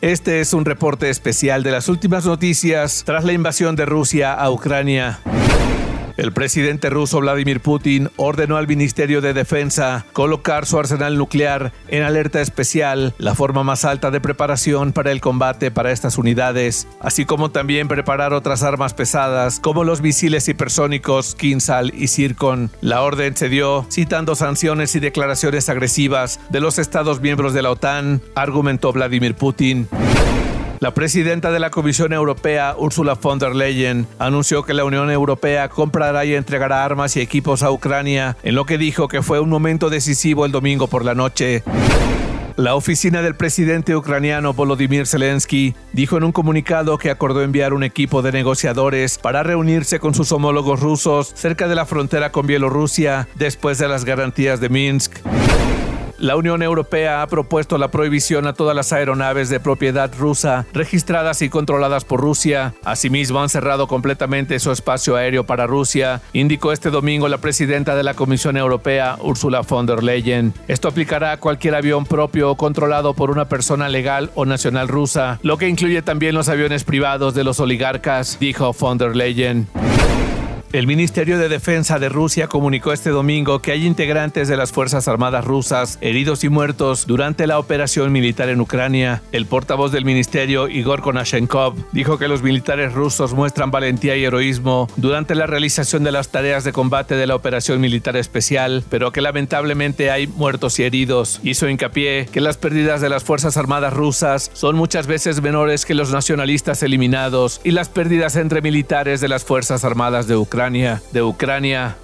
Este es un reporte especial de las últimas noticias tras la invasión de Rusia a Ucrania. El presidente ruso Vladimir Putin ordenó al Ministerio de Defensa colocar su arsenal nuclear en alerta especial, la forma más alta de preparación para el combate para estas unidades, así como también preparar otras armas pesadas como los misiles hipersónicos Kinsal y Zircon. La orden se dio citando sanciones y declaraciones agresivas de los Estados miembros de la OTAN, argumentó Vladimir Putin. La presidenta de la Comisión Europea, Ursula von der Leyen, anunció que la Unión Europea comprará y entregará armas y equipos a Ucrania, en lo que dijo que fue un momento decisivo el domingo por la noche. La oficina del presidente ucraniano Volodymyr Zelensky dijo en un comunicado que acordó enviar un equipo de negociadores para reunirse con sus homólogos rusos cerca de la frontera con Bielorrusia después de las garantías de Minsk. La Unión Europea ha propuesto la prohibición a todas las aeronaves de propiedad rusa registradas y controladas por Rusia. Asimismo, han cerrado completamente su espacio aéreo para Rusia, indicó este domingo la presidenta de la Comisión Europea, Ursula von der Leyen. Esto aplicará a cualquier avión propio o controlado por una persona legal o nacional rusa, lo que incluye también los aviones privados de los oligarcas, dijo von der Leyen. El Ministerio de Defensa de Rusia comunicó este domingo que hay integrantes de las Fuerzas Armadas rusas heridos y muertos durante la operación militar en Ucrania. El portavoz del ministerio, Igor Konashenkov, dijo que los militares rusos muestran valentía y heroísmo durante la realización de las tareas de combate de la operación militar especial, pero que lamentablemente hay muertos y heridos. Hizo hincapié que las pérdidas de las Fuerzas Armadas rusas son muchas veces menores que los nacionalistas eliminados y las pérdidas entre militares de las Fuerzas Armadas de Ucrania de Ucrania.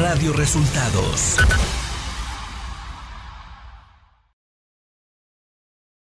Radio Resultados